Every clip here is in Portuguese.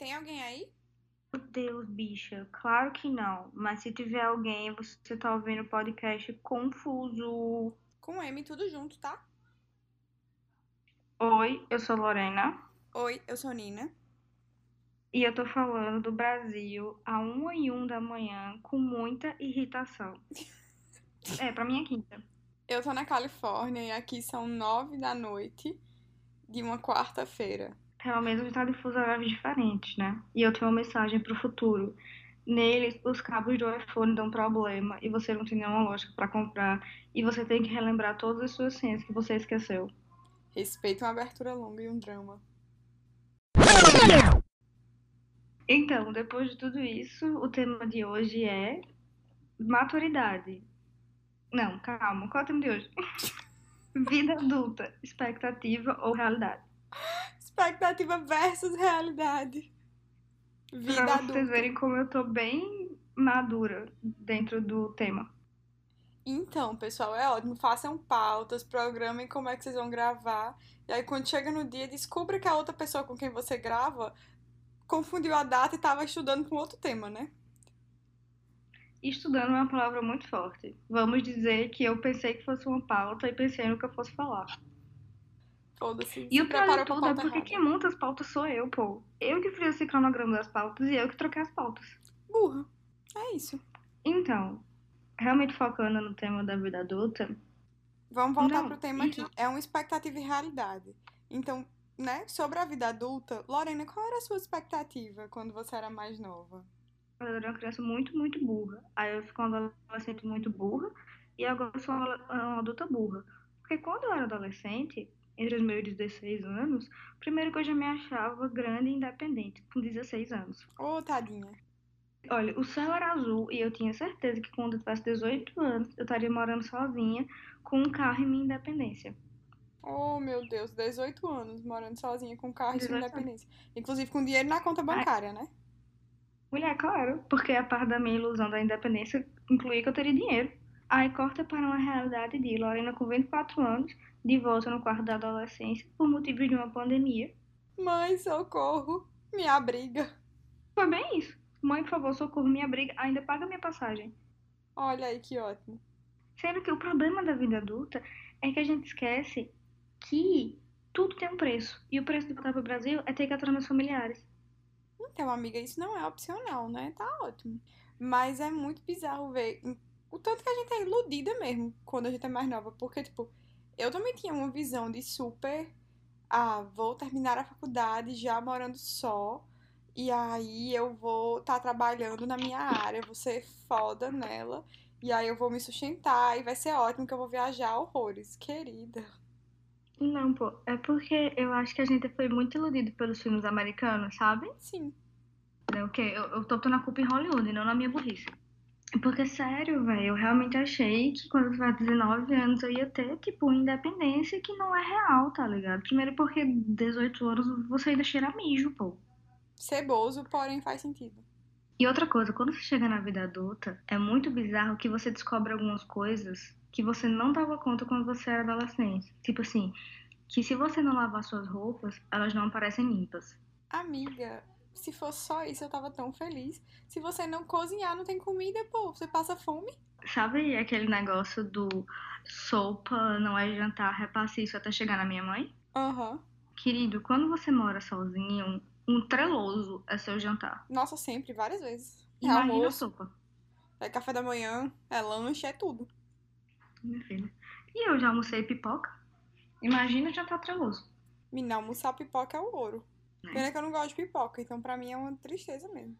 Tem alguém aí? Meu Deus, bicha, claro que não. Mas se tiver alguém, você tá ouvindo o podcast confuso. Com M tudo junto, tá? Oi, eu sou Lorena. Oi, eu sou Nina. E eu tô falando do Brasil a uma e um da manhã com muita irritação. é, pra mim é quinta. Eu tô na Califórnia e aqui são nove da noite de uma quarta-feira. Pelo menos está de fuso horários diferentes, né? E eu tenho uma mensagem pro futuro. Neles, os cabos do iPhone dão problema e você não tem nenhuma lógica para comprar. E você tem que relembrar todas as suas senhas que você esqueceu. Respeita uma abertura longa e um drama. Então, depois de tudo isso, o tema de hoje é maturidade. Não, calma, qual é o tema de hoje? Vida adulta, expectativa ou realidade? Expectativa versus realidade. Vida pra adulta. vocês verem como eu tô bem madura dentro do tema. Então, pessoal, é ótimo. Façam pautas, programem como é que vocês vão gravar. E aí, quando chega no dia, descubra que a outra pessoa com quem você grava confundiu a data e estava estudando com outro tema, né? Estudando é uma palavra muito forte. Vamos dizer que eu pensei que fosse uma pauta e pensei no que eu fosse falar. Foda-se. E se o pior de tudo é porque quem monta as pautas sou eu, pô. Eu que fiz esse cronograma das pautas e eu que troquei as pautas. Burra. É isso. Então, realmente focando no tema da vida adulta, Vamos voltar Não, pro tema e aqui. É uma expectativa e realidade. Então, né, sobre a vida adulta, Lorena, qual era a sua expectativa quando você era mais nova? eu era uma criança muito, muito burra. Aí eu fico uma adolescente muito burra e agora eu sou uma uma adulta burra. Porque quando eu era adolescente, entre os meus 16 anos, primeiro que eu já me achava grande e independente, com 16 anos. Ô, tadinha. Olha, o céu era azul e eu tinha certeza que quando eu tivesse 18 anos, eu estaria morando sozinha, com um carro e minha independência. Oh, meu Deus, 18 anos, morando sozinha com carro e sua 18 anos. independência. Inclusive com dinheiro na conta bancária, né? Mulher, claro, porque a parte da minha ilusão da independência incluía que eu teria dinheiro. Aí corta para uma realidade de Lorena com 24 anos, de volta no quarto da adolescência, por motivo de uma pandemia. Mãe, socorro, me abriga. Foi bem isso. Mãe, por favor, socorro, minha briga, ainda paga minha passagem. Olha aí que ótimo. Sendo que o problema da vida adulta é que a gente esquece que tudo tem um preço. E o preço de voltar para o Brasil é ter que aturar meus familiares. Então, amiga, isso não é opcional, né? Tá ótimo. Mas é muito bizarro ver o tanto que a gente é iludida mesmo quando a gente é mais nova. Porque, tipo, eu também tinha uma visão de super. Ah, vou terminar a faculdade já morando só. E aí eu vou estar trabalhando na minha área, vou ser foda nela. E aí eu vou me sustentar e vai ser ótimo que eu vou viajar horrores. Querida. Não, pô, é porque eu acho que a gente foi muito iludido pelos filmes americanos, sabe? Sim. É o quê? Eu, eu tô pondo a culpa em Hollywood, não na minha burrice. Porque, sério, velho, eu realmente achei que quando eu tivesse 19 anos eu ia ter, tipo, independência que não é real, tá ligado? Primeiro porque 18 anos você ainda cheira mijo, pô. Ceboso, porém faz sentido. E outra coisa, quando você chega na vida adulta, é muito bizarro que você descobre algumas coisas que você não dava conta quando você era adolescente. Tipo assim, que se você não lavar suas roupas, elas não aparecem limpas. Amiga, se fosse só isso, eu tava tão feliz. Se você não cozinhar, não tem comida, pô, você passa fome. Sabe aquele negócio do sopa não é jantar, repasse isso até chegar na minha mãe? Aham. Querido, quando você mora sozinho, um treloso é seu jantar. Nossa, sempre, várias vezes. É Imagina almoço, sopa, é café da manhã, é lanche, é tudo. minha filha. E eu já almocei pipoca. Imagina jantar treloso. Menina, almoçar pipoca é o ouro. Pena que eu não gosto de pipoca, então pra mim é uma tristeza mesmo.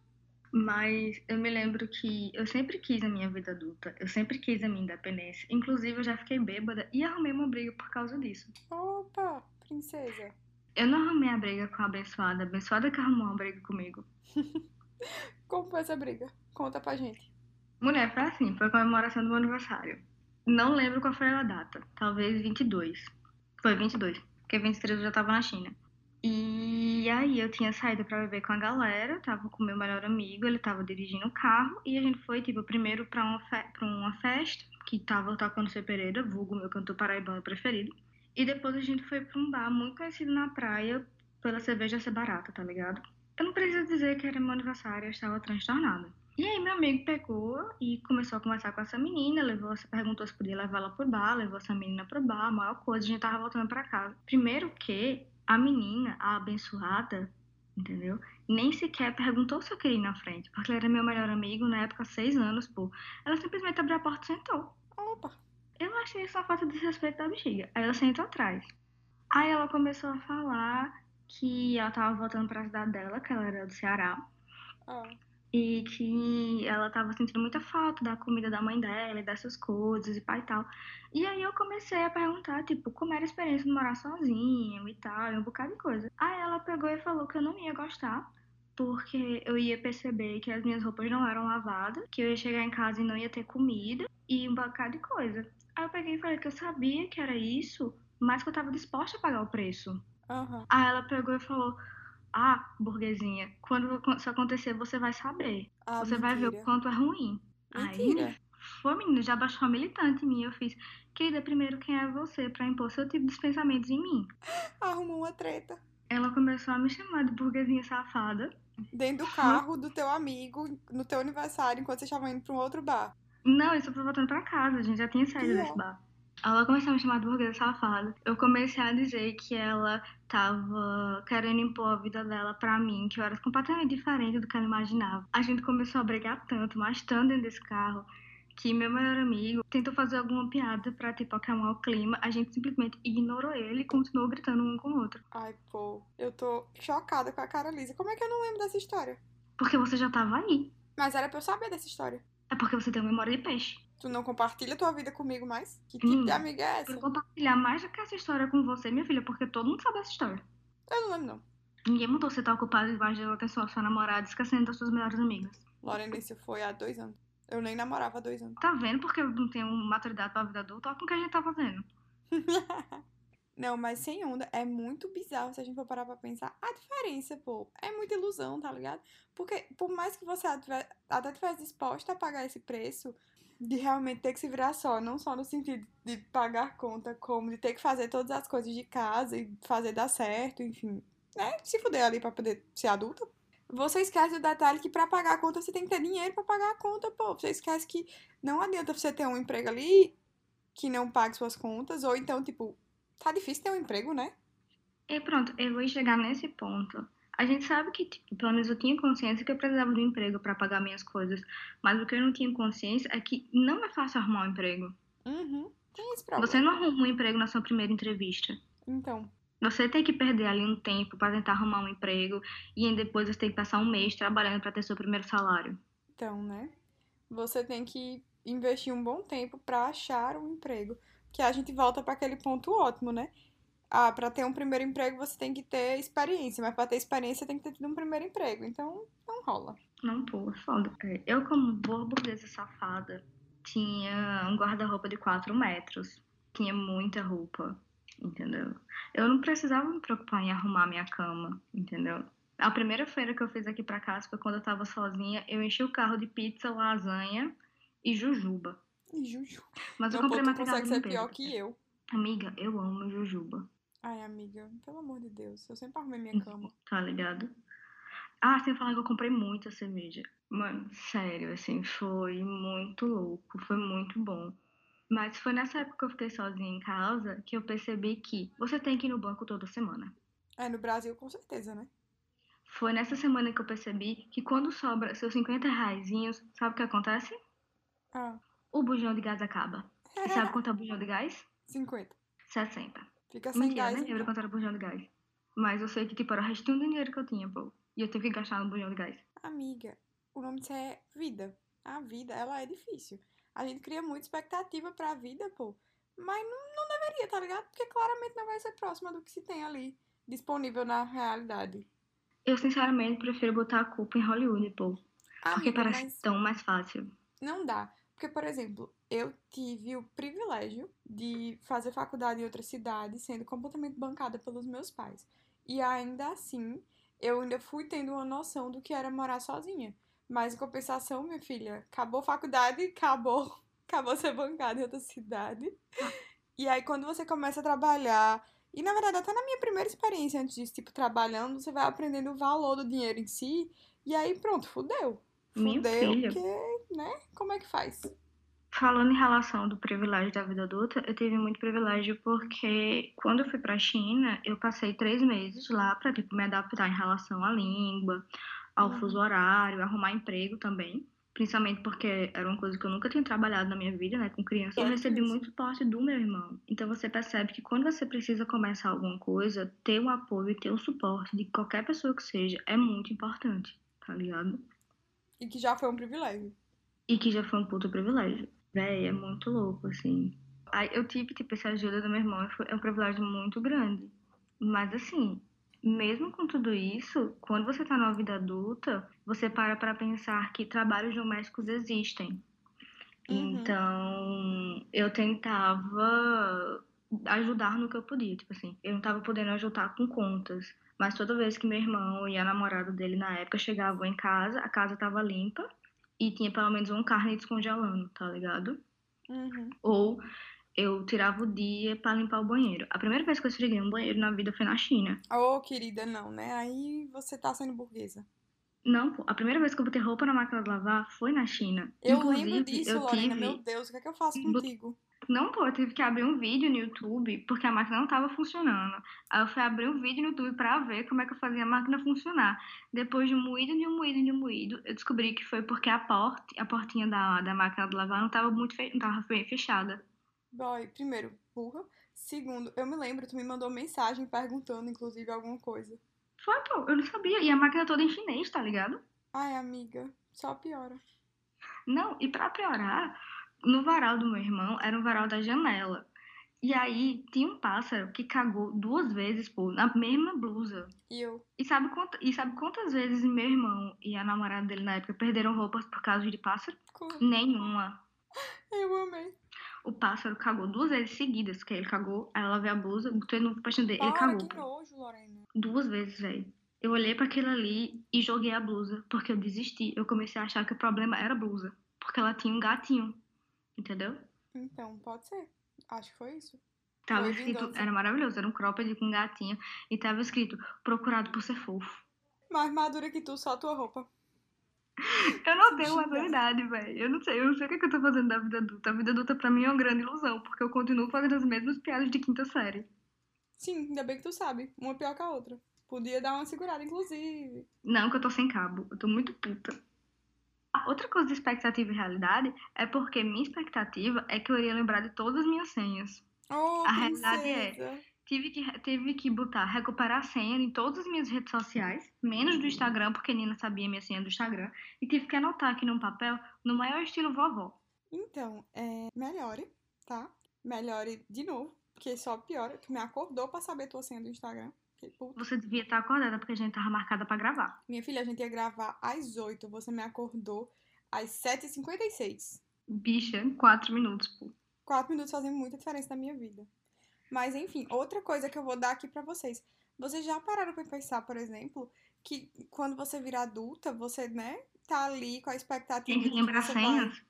Mas eu me lembro que eu sempre quis a minha vida adulta, eu sempre quis a minha independência. Inclusive, eu já fiquei bêbada e arrumei uma briga por causa disso. Opa, princesa. Eu não arrumei a briga com a abençoada, a abençoada que arrumou uma briga comigo. Como foi essa briga? Conta pra gente. Mulher, foi assim, foi a comemoração do meu aniversário. Não lembro qual foi a data, talvez 22. Foi 22, porque 23 eu já tava na China. E aí eu tinha saído pra beber com a galera, tava com meu melhor amigo, ele tava dirigindo o carro e a gente foi, tipo, primeiro pra uma, fe pra uma festa, que tava tocando C. Pereira, vulgo meu cantor paraibano preferido. E depois a gente foi pra um bar muito conhecido na praia pela cerveja ser barata, tá ligado? Eu não preciso dizer que era meu aniversário, eu estava transtornada. E aí meu amigo pegou e começou a conversar com essa menina, levou, perguntou se podia levar ela pro bar, levou essa menina pro bar, a maior coisa, a gente tava voltando para casa. Primeiro que a menina, a abençoada, entendeu? Nem sequer perguntou se eu queria ir na frente, porque ele era meu melhor amigo na época, seis anos, pô. Ela simplesmente abriu a porta e sentou. Opa! Eu achei isso uma falta de respeito da bexiga. Aí ela sentou atrás. Aí ela começou a falar que ela tava voltando pra cidade dela, que ela era do Ceará. Ah. E que ela tava sentindo muita falta da comida da mãe dela e dessas coisas e pai e tal. E aí eu comecei a perguntar, tipo, como era a experiência de morar sozinha e tal, e um bocado de coisa. Aí ela pegou e falou que eu não ia gostar, porque eu ia perceber que as minhas roupas não eram lavadas, que eu ia chegar em casa e não ia ter comida e um bocado de coisa. Aí eu peguei e falei que eu sabia que era isso, mas que eu tava disposta a pagar o preço. Aham. Aí ela pegou e falou: Ah, burguesinha, quando isso acontecer, você vai saber. Ah, você vai ver o mentira. quanto é ruim. Mentira. Aí, foi, menina, já baixou a militante em mim. Eu fiz, querida, primeiro quem é você pra impor seu tipo de pensamentos em mim? Arrumou uma treta. Ela começou a me chamar de burguesinha safada. Dentro do carro do teu amigo, no teu aniversário, enquanto vocês estavam indo pra um outro bar. Não, isso foi voltando pra casa, a gente já tinha saído desse bar. Ela começou a me chamar de burguesa safada. Eu comecei a dizer que ela tava querendo impor a vida dela pra mim, que eu era completamente diferente do que ela imaginava. A gente começou a brigar tanto, mas tanto dentro desse carro, que meu melhor amigo tentou fazer alguma piada pra, tipo, acalmar o clima. A gente simplesmente ignorou ele e continuou gritando um com o outro. Ai, pô, eu tô chocada com a cara lisa. Como é que eu não lembro dessa história? Porque você já tava aí. Mas era pra eu saber dessa história. É porque você tem uma memória de peixe. Tu não compartilha tua vida comigo mais? Que tipo Hum. de amiga é Eu essa? vou compartilhar mais do que essa história com você, minha filha, porque todo mundo sabe essa história. Eu não lembro, não. Ninguém mandou você estar ocupado debaixo da atenção da sua namorada, esquecendo das suas melhores amigas. Lorena, isso foi há dois anos. Eu nem namorava há dois anos. Tá vendo porque eu não tenho maturidade pra vida adulta? Olha com o que a gente tá fazendo. Não, mas sem onda, é muito bizarro se a gente for parar pra pensar a diferença, pô. É muita ilusão, tá ligado? Porque por mais que você até até tivesse disposta a pagar esse preço, de realmente ter que se virar só, não só no sentido de pagar conta, como de ter que fazer todas as coisas de casa e fazer dar certo, enfim, né? Se fuder ali pra poder ser adulta. Você esquece o detalhe que pra pagar a conta você tem que ter dinheiro pra pagar a conta, pô. Você esquece que não adianta você ter um emprego ali que não pague suas contas, ou então, tipo, tá difícil ter um emprego, né? E pronto, eu vou chegar nesse ponto. A gente sabe que, pelo menos eu tinha consciência que eu precisava de um emprego pra pagar minhas coisas. Mas o que eu não tinha consciência é que não é fácil arrumar um emprego. Uhum. Tem esse problema. Você não arruma um emprego na sua primeira entrevista. Então, Você tem que perder ali um tempo pra tentar arrumar um emprego e aí depois você tem que passar um mês trabalhando pra ter seu primeiro salário. então, né? Você tem que investir um bom tempo pra achar um emprego. Que a gente volta pra aquele ponto ótimo, né? Ah, pra ter um primeiro emprego você tem que ter experiência, mas pra ter experiência tem que ter tido um primeiro emprego. Então, não rola. Não, pô, é foda. É, Eu, como boa burguesa safada, tinha um guarda-roupa de 4 metros. Tinha muita roupa, entendeu? Eu não precisava me preocupar em arrumar minha cama, entendeu? A primeira feira que eu fiz aqui pra casa foi quando eu tava sozinha. Eu enchi o carro de pizza, lasanha e jujuba. E Juju. Mas eu Não, pô, comprei tu material consegue ser limpeza. pior que eu. Amiga, eu amo jujuba. Ai, amiga, pelo amor de Deus. Eu sempre arrumei minha cama. Tá ligado? Ah, sem falar que eu comprei muita cerveja. Mano, sério, assim, foi muito louco, foi muito bom. Mas foi nessa época que eu fiquei sozinha em casa que eu percebi que você tem que ir no banco toda semana. É, no Brasil, com certeza, né? Foi nessa semana que eu percebi que quando sobra seus 50 reaisinhos, sabe o que acontece? Ah, O bujão de gás acaba. E sabe quanto é o bujão de gás? 50. 60. Fica sem Mentira, gás. nem lembro então. quanto era o bujão de gás. Mas eu sei que, tipo, era o restinho do dinheiro que eu tinha, pô. E eu tive que gastar no bujão de gás. Amiga, o nome disso é vida. A vida, ela é difícil. A gente cria muita expectativa pra vida, pô. Mas não, não deveria, tá ligado? Porque claramente não vai ser próxima do que se tem ali disponível na realidade. Eu, sinceramente, prefiro botar a culpa em Hollywood, pô. Porque Amiga, parece mas tão mais fácil. não dá. Porque, por exemplo, eu tive o privilégio de fazer faculdade em outra cidade, sendo completamente bancada pelos meus pais. E ainda assim, eu ainda fui tendo uma noção do que era morar sozinha. Mas, em compensação, minha filha, acabou a faculdade, acabou, acabou ser bancada em outra cidade. E aí, quando você começa a trabalhar E na verdade, até na minha primeira experiência antes disso, tipo, trabalhando, você vai aprendendo o valor do dinheiro em si. E aí, pronto, fudeu. Fudeu, porque, né? Como é que faz? Falando em relação do privilégio da vida adulta, eu tive muito privilégio porque quando eu fui pra China, eu passei três meses lá pra, tipo, me adaptar em relação à língua, ao Uhum. fuso horário, arrumar emprego também. Principalmente porque era uma coisa que eu nunca tinha trabalhado na minha vida, né, com criança. Eu Certo recebi muito suporte do meu irmão. Então você percebe que quando você precisa começar alguma coisa, ter o apoio e ter o suporte de qualquer pessoa que seja é muito importante, tá ligado? E que já foi um privilégio. E que já foi um puto privilégio. Véi, é muito louco, assim. Aí eu tive, tipo, essa ajuda do meu irmão foi, é um privilégio muito grande. Mas, assim, mesmo com tudo isso, quando você tá numa vida adulta, você para pra pensar que trabalhos domésticos existem. Uhum. Então, eu tentava ajudar no que eu podia, tipo assim, eu não tava podendo ajudar com contas, mas toda vez que meu irmão e a namorada dele na época chegavam em casa, a casa tava limpa e tinha pelo menos uma carne descongelando, tá ligado? Uhum. Ou eu tirava o dia pra limpar o banheiro. A primeira vez que eu esfreguei um banheiro na vida foi na China. Ô, querida, não, né? Aí você tá sendo burguesa. Não, pô, a primeira vez que eu botei roupa na máquina de lavar foi na China. Eu Inclusive, lembro disso, eu Lorena. tive Meu Deus, o que é que eu faço contigo? Não, pô, eu tive que abrir um vídeo no YouTube porque a máquina não estava funcionando. Aí eu fui abrir um vídeo no YouTube pra ver como é que eu fazia a máquina funcionar. Depois de um moído, de um moído, de um moído, eu descobri que foi porque a porta, a portinha da, da máquina de lavar não estava muito fe... não tava bem fechada. Boy, primeiro, burra. Segundo, eu me lembro, tu me mandou mensagem perguntando, inclusive, alguma coisa. Foi, pô, eu não sabia. E a máquina toda em chinês, tá ligado? Ai, amiga, só piora. Não, e pra piorar, no varal do meu irmão era um varal da janela. E aí tinha um pássaro que cagou duas vezes, pô, na mesma blusa. E eu, E sabe, quant... e sabe quantas vezes meu irmão e a namorada dele na época perderam roupas por causa de pássaro? como? Nenhuma. Eu amei. O pássaro cagou duas vezes seguidas, que ele cagou, aí ela veio a blusa, botou ele no pastinho dele, ele Para, cagou. que nojo, Lorena. Duas vezes, velho. Eu olhei pra aquilo ali e joguei a blusa, porque eu desisti. Eu comecei a achar que o problema era a blusa, porque ela tinha um gatinho, entendeu? Então, pode ser. Acho que foi isso. Tava Foi escrito, vingança. era maravilhoso, era um cropped com um gatinho, e tava escrito, procurado por ser fofo. Mais madura que tu, só tua roupa. Eu não tenho maturidade, velho. Eu não sei, eu não sei o que, é que eu tô fazendo da vida adulta. A vida adulta pra mim é uma grande ilusão, porque eu continuo fazendo as mesmas piadas de quinta série. Sim, ainda bem que tu sabe. Uma pior que a outra. Podia dar uma segurada, inclusive. Não, que eu tô sem cabo. Eu tô muito puta. Outra coisa de expectativa e realidade é porque minha expectativa é que eu iria lembrar de todas as minhas senhas. Oh, A realidade é- princesa. Tive que, tive que botar, recuperar a senha em todas as minhas redes sociais, menos do Instagram, porque Nina sabia minha senha do Instagram. E tive que anotar aqui num papel, no maior estilo vovó. Então, é, melhore, tá? Melhore de novo, porque só piora. Tu me acordou pra saber tua senha do Instagram. Você devia estar acordada, porque a gente tava marcada pra gravar. Minha filha, a gente ia gravar às 8, você me acordou às 7h56. Bicha, quatro minutos, pô. Quatro minutos fazem muita diferença na minha vida. Mas enfim, outra coisa que eu vou dar aqui pra vocês. Vocês já pararam pra pensar, por exemplo, que quando você vira adulta, você, né, tá ali com a expectativa Tem que de que lembrar senhas.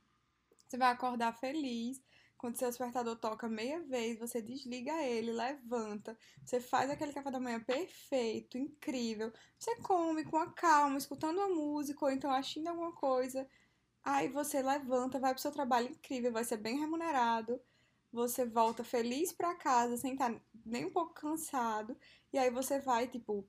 você vai acordar feliz. Quando seu despertador toca meia vez, você desliga ele, levanta, você faz aquele café da manhã perfeito, incrível. Você come com a calma, escutando uma música ou então assistindo alguma coisa. Aí você levanta, vai pro seu trabalho incrível, vai ser bem remunerado. Você volta feliz pra casa, sem estar nem um pouco cansado. E aí você vai, tipo,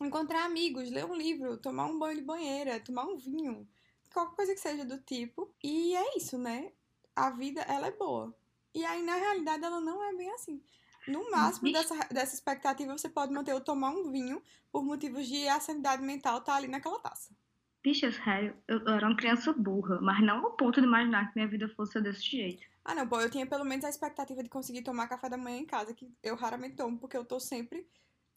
encontrar amigos, ler um livro, tomar um banho de banheira, tomar um vinho, qualquer coisa que seja do tipo. E é isso, né? A vida, ela é boa. E aí, na realidade, ela não é bem assim. No máximo dessa, dessa expectativa, você pode manter o tomar um vinho por motivos de a sanidade mental tá ali naquela taça. Bicha, sério, eu, eu era uma criança burra, mas não ao ponto de imaginar que minha vida fosse desse jeito. Ah, não, pô, eu tinha pelo menos a expectativa de conseguir tomar café da manhã em casa, que eu raramente tomo, porque eu tô sempre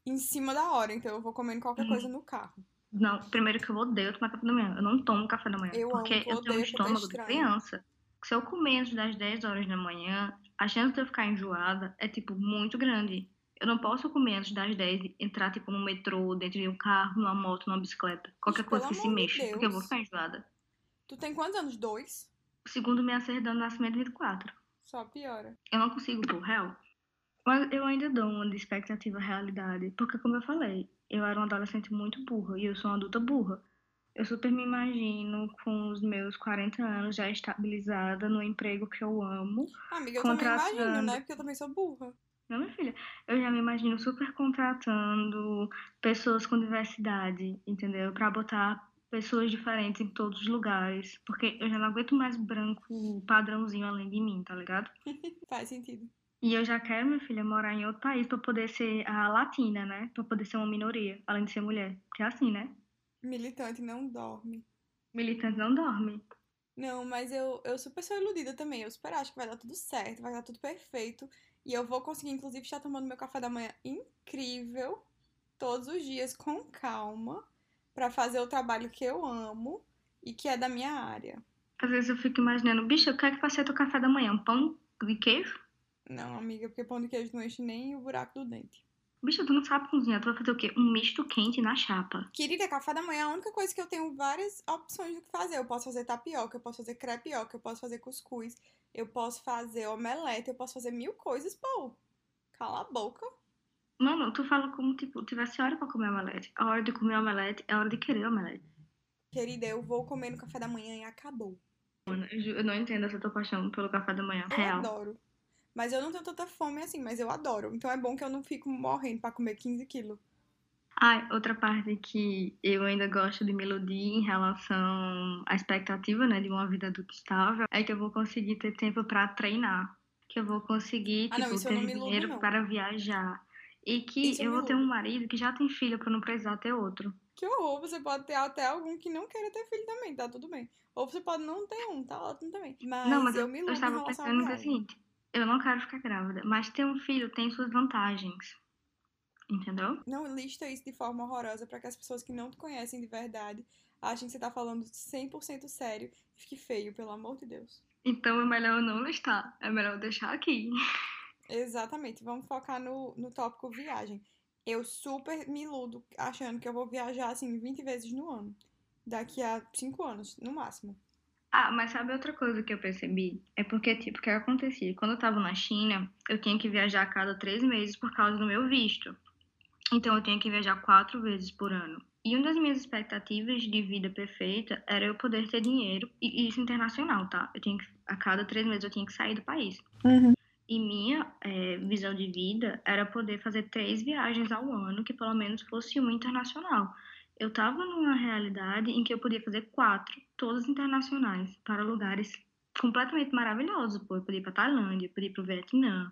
em cima da hora, então eu vou comendo qualquer Hum. coisa no carro. Não, primeiro que eu odeio tomar café da manhã. Eu não tomo café da manhã. Eu porque amo, eu tenho um é estômago de criança. Se eu comer antes das 10 horas da manhã, a chance de eu ficar enjoada é, tipo, muito grande. Eu não posso comer antes das 10 e entrar, tipo, no metrô, dentro de um carro, numa moto, numa bicicleta. Qualquer coisa que se mexa, porque eu vou ficar enjoada. Tu tem quantos anos? Dois? Segundo minha certidão de nascimento, 24. Só piora. Eu não consigo, pô, real. Mas eu ainda dou uma de expectativa à realidade. Porque, como eu falei, eu era uma adolescente muito burra e eu sou uma adulta burra. Eu super me imagino com os meus 40 anos já estabilizada no emprego que eu amo. Amiga, eu também imagino, né? Porque eu também sou burra. Não, minha filha, eu já me imagino super contratando pessoas com diversidade, entendeu? Pra botar pessoas diferentes em todos os lugares. Porque eu já não aguento mais branco padrãozinho além de mim, tá ligado? Faz sentido. E eu já quero, minha filha, morar em outro país pra poder ser a latina, né? Pra poder ser uma minoria, além de ser mulher. Que é assim, né? Militante não dorme. Militante não dorme. Não, mas eu, eu super sou iludida também. Eu super acho que vai dar tudo certo, vai dar tudo perfeito. E eu vou conseguir, inclusive, estar tomando meu café da manhã incrível, todos os dias, com calma, para fazer o trabalho que eu amo e que é da minha área. Às vezes eu fico imaginando, bicho, eu quero que ser teu café da manhã? Um pão de queijo? Não, amiga, porque pão de queijo não enche nem o buraco do dente. Bicho, tu não sabe cozinhar, tu vai fazer o quê? Um misto quente na chapa. Querida, café da manhã é a única coisa que eu tenho várias opções do que fazer. Eu posso fazer tapioca, eu posso fazer crepioca, eu posso fazer cuscuz, eu posso fazer omelete, eu posso fazer mil coisas, pô. Cala a boca. Mano, tu fala como, tipo, tivesse hora pra comer omelete. A hora de comer omelete é a hora de querer omelete. Querida, eu vou comer no café da manhã e acabou. Mano, eu não entendo essa tua paixão pelo café da manhã. Eu Real. adoro. Mas eu não tenho tanta fome assim, mas eu adoro. Então é bom que eu não fico morrendo pra comer 15 quilos. Ai, outra parte que eu ainda gosto de me iludir em relação à expectativa, né, de uma vida adulta estável, é que eu vou conseguir ter tempo pra treinar. Que eu vou conseguir, Ah, não, tipo, eu não ter dinheiro não. para viajar. E que Isso eu eu vou ter um marido que já tem filho pra não precisar ter outro. Que horror, você pode ter até algum que não queira ter filho também, tá tudo bem. Ou você pode não ter um, tá ótimo também. Mas, Não, mas eu, eu, me eu iludo em estava pensando que o viagem. seguinte, eu não quero ficar grávida, mas ter um filho tem suas vantagens. Entendeu? Não lista isso de forma horrorosa pra que as pessoas que não te conhecem de verdade achem que você tá falando 100% sério e fique feio, pelo amor de Deus. Então é melhor eu não listar. É melhor eu deixar aqui. Exatamente, vamos focar no, no tópico viagem. Eu super me iludo achando que eu vou viajar assim 20 vezes no ano. Daqui a 5 anos, no máximo. Ah, mas sabe outra coisa que eu percebi? É porque, tipo, o que acontecia? Quando eu tava na China, eu tinha que viajar a cada três meses por causa do meu visto. Então eu tinha que viajar quatro vezes por ano. E uma das minhas expectativas de vida perfeita era eu poder ter dinheiro, e isso internacional, tá? Eu tinha que, a cada três meses eu tinha que sair do país. E minha eh, visão de vida era poder fazer três viagens ao ano, que pelo menos fosse uma internacional. Eu tava numa realidade em que eu podia fazer quatro, todas internacionais, para lugares completamente maravilhosos. Pô, eu podia ir pra Tailândia, eu podia ir pro Vietnã,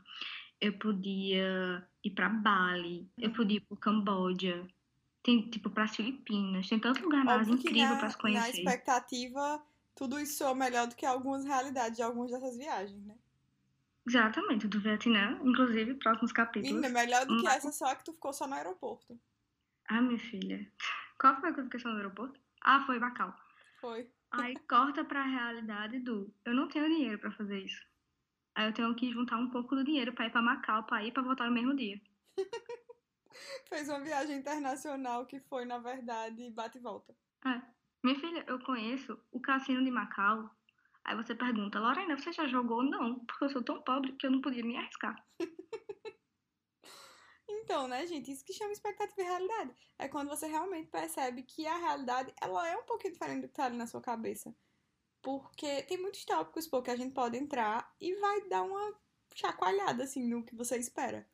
eu podia ir pra Bali, eu podia ir pro Camboja, tem tipo pras Filipinas, tem tanto lugar na que incrível na, pra se na conhecer. expectativa, tudo isso é melhor do que algumas realidades de algumas dessas viagens, né? Exatamente, do Vietnã, inclusive, próximos capítulos. Menina, melhor do que Mas- essa só que tu ficou só no aeroporto. Ah, minha filha. Qual foi a qualificação do aeroporto? Ah, foi Bacau. Foi. Aí corta pra realidade do eu não tenho dinheiro pra fazer isso. Aí eu tenho que juntar um pouco do dinheiro pra ir pra Macau, pra ir pra voltar no mesmo dia. Fez uma viagem internacional que foi, na verdade, bate e volta. É. Minha filha, eu conheço o cassino de Macau. Aí você pergunta, Lorena, você já jogou? Não, porque eu sou tão pobre que eu não podia me arriscar. Então, né, gente, isso que chama expectativa e realidade. É quando você realmente percebe que a realidade, ela é um pouquinho diferente do que tá ali na sua cabeça. Porque tem muitos tópicos, pô, que a gente pode entrar e vai dar uma chacoalhada, assim, no que você espera.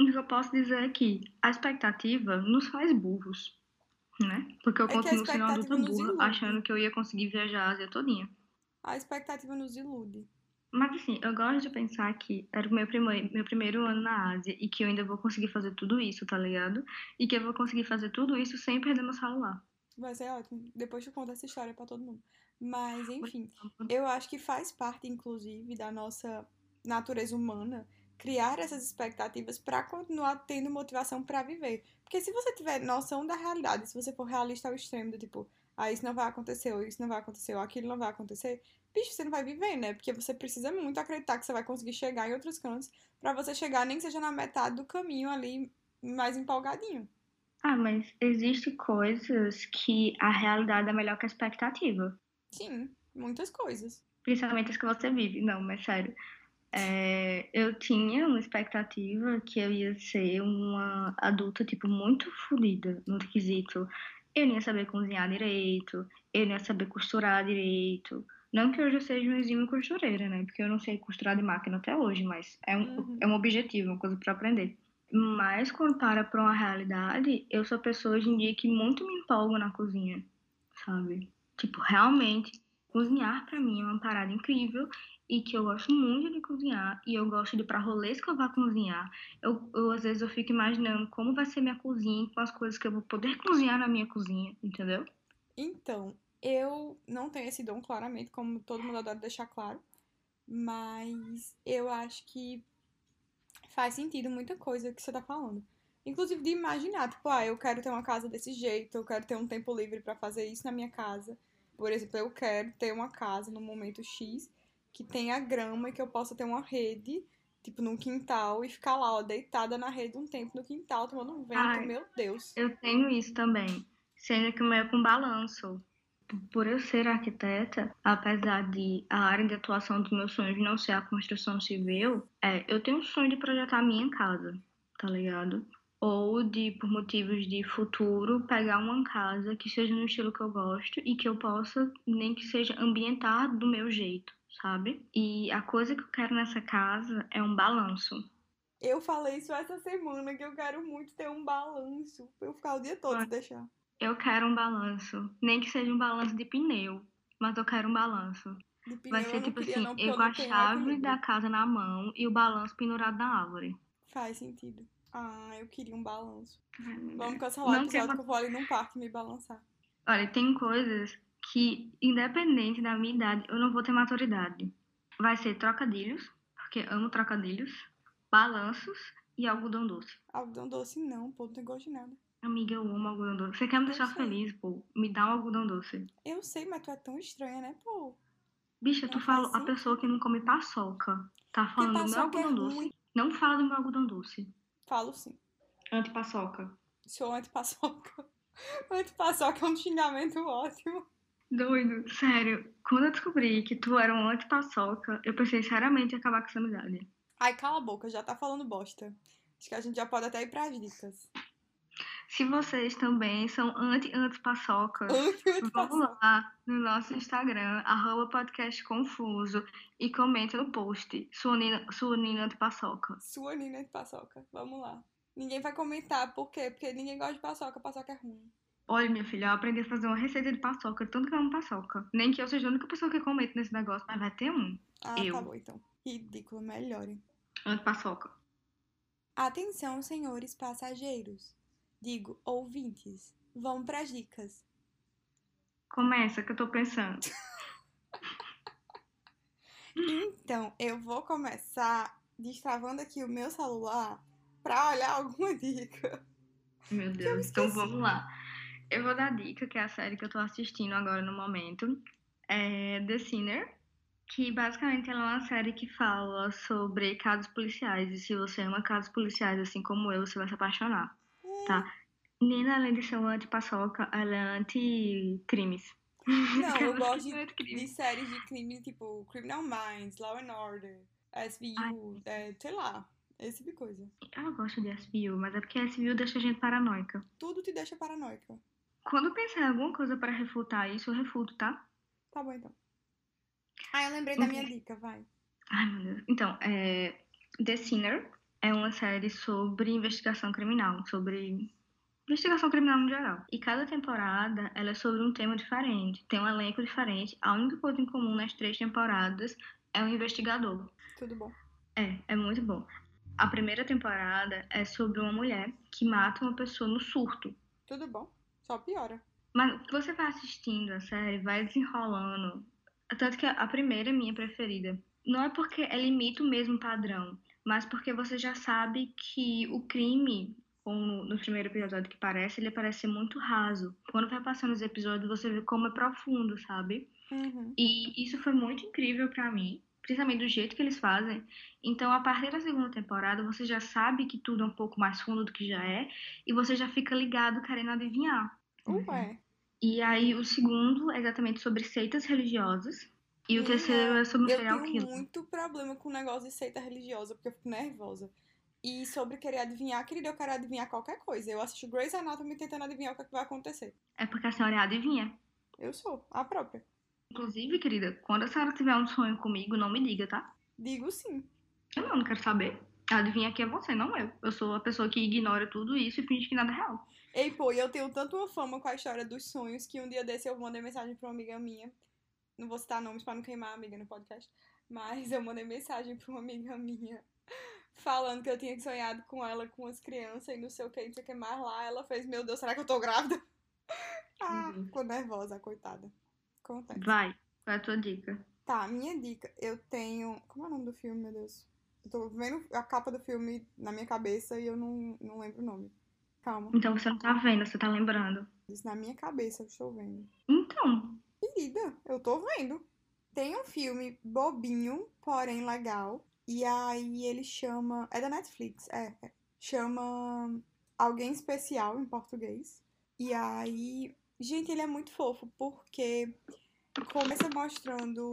O que eu posso dizer é que a expectativa nos faz burros, né? Porque eu É continuo sendo adulta nos burra, ilude. achando que eu ia conseguir viajar a Ásia todinha. A expectativa nos ilude. Mas assim, eu gosto de pensar que era o meu primeiro, meu primeiro ano na Ásia e que eu ainda vou conseguir fazer tudo isso, tá ligado? E que eu vou conseguir fazer tudo isso sem perder meu celular. Vai ser ótimo. Depois tu conta essa história pra todo mundo. Mas, enfim, eu acho que faz parte, inclusive, da nossa natureza humana criar essas expectativas pra continuar tendo motivação pra viver. Porque se você tiver noção da realidade, se você for realista ao extremo, do tipo, ah, isso não vai acontecer, ou isso não vai acontecer, ou aquilo não vai acontecer, bicho, você não vai viver, né? Porque você precisa muito acreditar que você vai conseguir chegar em outros cantos pra você chegar, nem que seja na metade do caminho ali, mais empolgadinho. Ah, mas existem coisas que a realidade é melhor que a expectativa. Sim, muitas coisas. Principalmente as que você vive. Não, mas sério. É, eu tinha uma expectativa que eu ia ser uma adulta, tipo, muito fodida no quesito. Eu não ia saber cozinhar direito, eu não ia saber costurar direito. Não que hoje eu seja uma exímia costureira, né? Porque eu não sei costurar de máquina até hoje, mas é um, Uhum. é um objetivo, uma coisa para aprender. Mas quando para pra uma realidade, eu sou pessoa hoje em dia que muito me empolgo na cozinha, sabe? Tipo, realmente, cozinhar pra mim é uma parada incrível e que eu gosto muito de cozinhar e eu gosto de ir pra rolês que eu vá cozinhar. Eu, eu, às vezes eu fico imaginando como vai ser minha cozinha com as coisas que eu vou poder cozinhar na minha cozinha, entendeu? Então, eu não tenho esse dom, claramente, como todo mundo adora deixar claro. Mas eu acho que faz sentido muita coisa que você tá falando. Inclusive de imaginar, tipo, ah, eu quero ter uma casa desse jeito, eu quero ter um tempo livre pra fazer isso na minha casa. Por exemplo, eu quero ter uma casa no momento X que tenha grama e que eu possa ter uma rede, tipo, num quintal e ficar lá, ó, deitada na rede um tempo no quintal, tomando um vento, Ai. meu Deus. Eu tenho isso também, sendo que o meu é com balanço. Por eu ser arquiteta, apesar de a área de atuação dos meus sonhos não ser a construção civil, é, eu tenho um sonho de projetar a minha casa, tá ligado? Ou de, por motivos de futuro, pegar uma casa que seja no estilo que eu gosto e que eu possa, nem que seja, ambientar do meu jeito, sabe? E a coisa que eu quero nessa casa é um balanço. Eu falei isso essa semana, que eu quero muito ter um balanço. Pra eu ficar o dia todo se deixar. Eu quero um balanço, nem que seja um balanço de pneu, mas eu quero um balanço. Pneu Vai ser tipo assim, não, eu com a chave equilíbrio. da casa na mão e o balanço pendurado na árvore. Faz sentido. Ah, eu queria um balanço. Ai, Vamos cancelar o episódio uma- que eu vou ali num parque me balançar. Olha, tem coisas que, independente da minha idade, eu não vou ter maturidade. Vai ser trocadilhos, porque amo trocadilhos, balanços e algodão doce. Algodão doce não, pô, não tem gosto de nada. Amiga, eu amo algodão doce. Você quer me Eu deixar sei. feliz, pô? Me dá um algodão doce. Eu sei, mas tu é tão estranha, né, pô? Bicha, tu falou a pessoa que não come paçoca. Tá falando do meu é algodão ruim. doce. Não fala do meu algodão doce. Falo sim. Antipaçoca. Sou antipaçoca. Antipaçoca é um xingamento ótimo. Doido, sério. Quando eu descobri que tu era um anti-paçoca, eu pensei seriamente em acabar com essa amizade. Ai, cala a boca, já tá falando bosta. Acho que a gente já pode até ir pras dicas. Se vocês também são anti-anti-paçocas, Anti-antipaçoca. lá no nosso Instagram, arroba podcast confuso, e comenta no post, sua Nina, sua Nina anti-paçoca. Sua Nina de paçoca. Vamos lá. Ninguém vai comentar. Por quê? Porque ninguém gosta de paçoca. Paçoca é ruim. Olha, minha filha, eu aprendi a fazer uma receita de paçoca, tanto que eu amo paçoca. Nem que eu seja a única pessoa que comenta nesse negócio, mas vai ter um Ah, Eu. tá bom então. Ridículo, melhore. anti-paçoca. Atenção, senhores passageiros. Digo, ouvintes. Vamos pras dicas. Começa, que eu tô pensando. Então, eu vou começar destravando aqui o meu celular pra olhar alguma dica. Meu eu Deus, então vamos lá. Eu vou dar dica, que é a série que eu tô assistindo agora no momento. É The Sinner, que basicamente ela é uma série que fala sobre casos policiais. E se você ama casos policiais, assim como eu, você vai se apaixonar, tá? Nina, além de ser uma anti-paçoca, ela é anti-crimes. Não, eu Aquelas gosto de, de séries de crime tipo Criminal Minds, Law and Order, SVU, é, sei lá, esse tipo de coisa. Eu gosto de SVU, mas é porque SVU deixa a gente paranoica. Tudo te deixa paranoica. Quando eu pensar em alguma coisa para refutar isso, eu refuto, tá? Tá bom então. Ah, eu lembrei da minha dica, vai. Ai, meu Deus. Então, é, The Sinner é uma série sobre investigação criminal, sobre investigação criminal no geral. E cada temporada ela é sobre um tema diferente, tem um elenco diferente. A única coisa em comum nas três temporadas é o investigador. Tudo bom. É, é muito bom. A primeira temporada é sobre uma mulher que mata uma pessoa no surto. Tudo bom. Só piora. Mas você vai assistindo a série, vai desenrolando. Tanto que a primeira é minha preferida. Não é porque ela imita o mesmo padrão, mas porque você já sabe que o crime, como no primeiro episódio que parece, ele parece ser muito raso. Quando vai passando os episódios, você vê como é profundo, sabe? Uhum. E isso foi muito incrível pra mim, principalmente do jeito que eles fazem. Então, a partir da segunda temporada, você já sabe que tudo é um pouco mais fundo do que já é, e você já fica ligado querendo adivinhar. Ué. E aí, o segundo é exatamente sobre seitas religiosas. E o terceiro é sobre eu serial tenho killer. muito problema com o negócio de seita religiosa, porque eu fico nervosa. E sobre querer adivinhar, querida, eu quero adivinhar qualquer coisa. Eu assisto Grey's Anatomy tentando adivinhar o que, é que vai acontecer. É porque a senhora adivinha. Eu sou, a própria. Inclusive, querida, quando a senhora tiver um sonho comigo, não me diga, tá? Digo sim. Eu não, não quero saber. Adivinha aqui é você, não eu. Eu sou a pessoa que ignora tudo isso e finge que nada é real. Ei, pô, e eu tenho tanto uma fama com a história dos sonhos que um dia desse eu mandei mensagem pra uma amiga minha. Não vou citar nomes pra não queimar a amiga no podcast. Mas eu mandei mensagem pra uma amiga minha falando que eu tinha sonhado com ela com as crianças e não sei o que, não sei o que mais lá. Ela fez, meu Deus, será que eu tô grávida? ah, Uhum. ficou nervosa, coitada. Acontece. Vai, qual é a tua dica? Tá, minha dica. Eu tenho. Como é o nome do filme, meu Deus? Eu tô vendo a capa do filme na minha cabeça e eu não, não lembro o nome. Calma. Então você não tá vendo, você tá lembrando. Isso na minha cabeça eu estou vendo. Então, Querida, eu tô vendo. Tem um filme bobinho, porém legal. E aí ele chama. É da Netflix, é. é. Chama Alguém Especial em português. E aí. Gente, ele é muito fofo, porque começa mostrando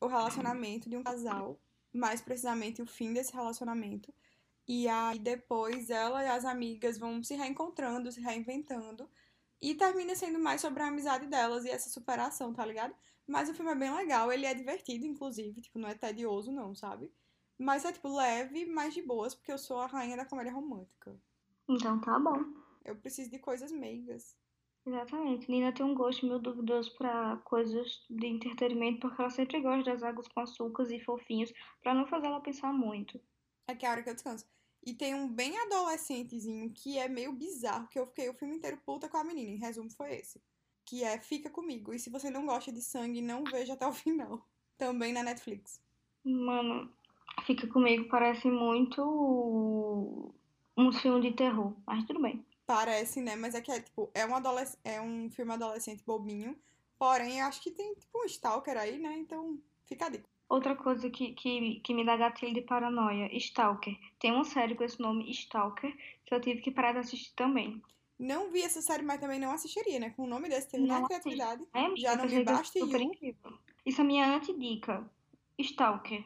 o relacionamento de um casal, mais precisamente o fim desse relacionamento. E aí depois ela e as amigas vão se reencontrando, se reinventando. E termina sendo mais sobre a amizade delas e essa superação, tá ligado? Mas o filme é bem legal, ele é divertido, inclusive, tipo, não é tedioso, não, sabe? Mas é, tipo, leve, mas de boas, porque eu sou a rainha da comédia romântica. então tá bom. Eu preciso de coisas meigas. Exatamente. Nina tem um gosto meio duvidoso pra coisas de entretenimento, porque ela sempre gosta das águas com açúcares e fofinhos, pra não fazer ela pensar muito. É que é a hora que eu descanso. E tem um bem adolescentezinho que é meio bizarro, que eu fiquei o filme inteiro puta com a menina. Em resumo, foi esse. Que é Fica Comigo. E se você não gosta de sangue, não veja até o final. Também na Netflix. Mano, fica comigo, parece muito um filme de terror, mas tudo bem. Parece, né? Mas é que é tipo, é um, adolesc é um filme adolescente bobinho. Porém, eu acho que tem tipo um Stalker aí, né? Então, fica a dica. Outra coisa que, que, que me dá gatilho de paranoia, Stalker. Tem uma série com esse nome, Stalker, que eu tive que parar de assistir também. Não vi essa série, mas também não assistiria, né? Com o nome desse, teve na criatividade. É, amiga, Já não me era basta super You. incrível. Isso é minha antidica. Stalker.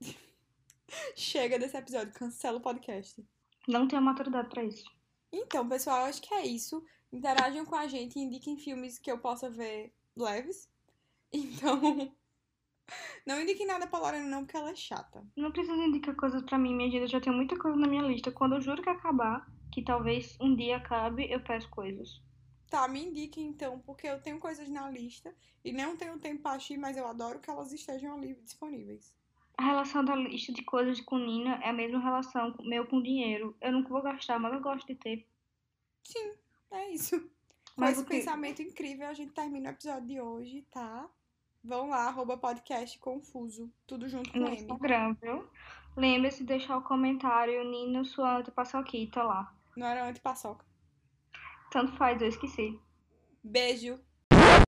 Chega desse episódio, cancela o podcast. Não tenho maturidade pra isso. Então, pessoal, acho que é isso. Interajam com a gente e indiquem filmes que eu possa ver leves. Então, não indiquem nada pra Lorena não, porque ela é chata. Não precisa indicar coisas pra mim, minha vida. Eu já tenho muita coisa na minha lista. Quando eu juro que acabar, que talvez um dia acabe, eu peço coisas. Tá, me indiquem então, porque eu tenho coisas na lista e não tenho tempo pra assistir, mas eu adoro que elas estejam ali disponíveis. A relação da lista de coisas com Nina é a mesma relação com- meu com dinheiro. Eu nunca vou gastar, mas eu gosto de ter. Sim, é isso. Com Mas esse o que- pensamento incrível, a gente termina o episódio de hoje, tá? Vão lá, arroba podcast confuso. Tudo junto com No M. Instagram, viu? Lembre-se de deixar o comentário Nina sua antepaçoquita lá. Não era antipaçoca. Tanto faz, eu esqueci. Beijo.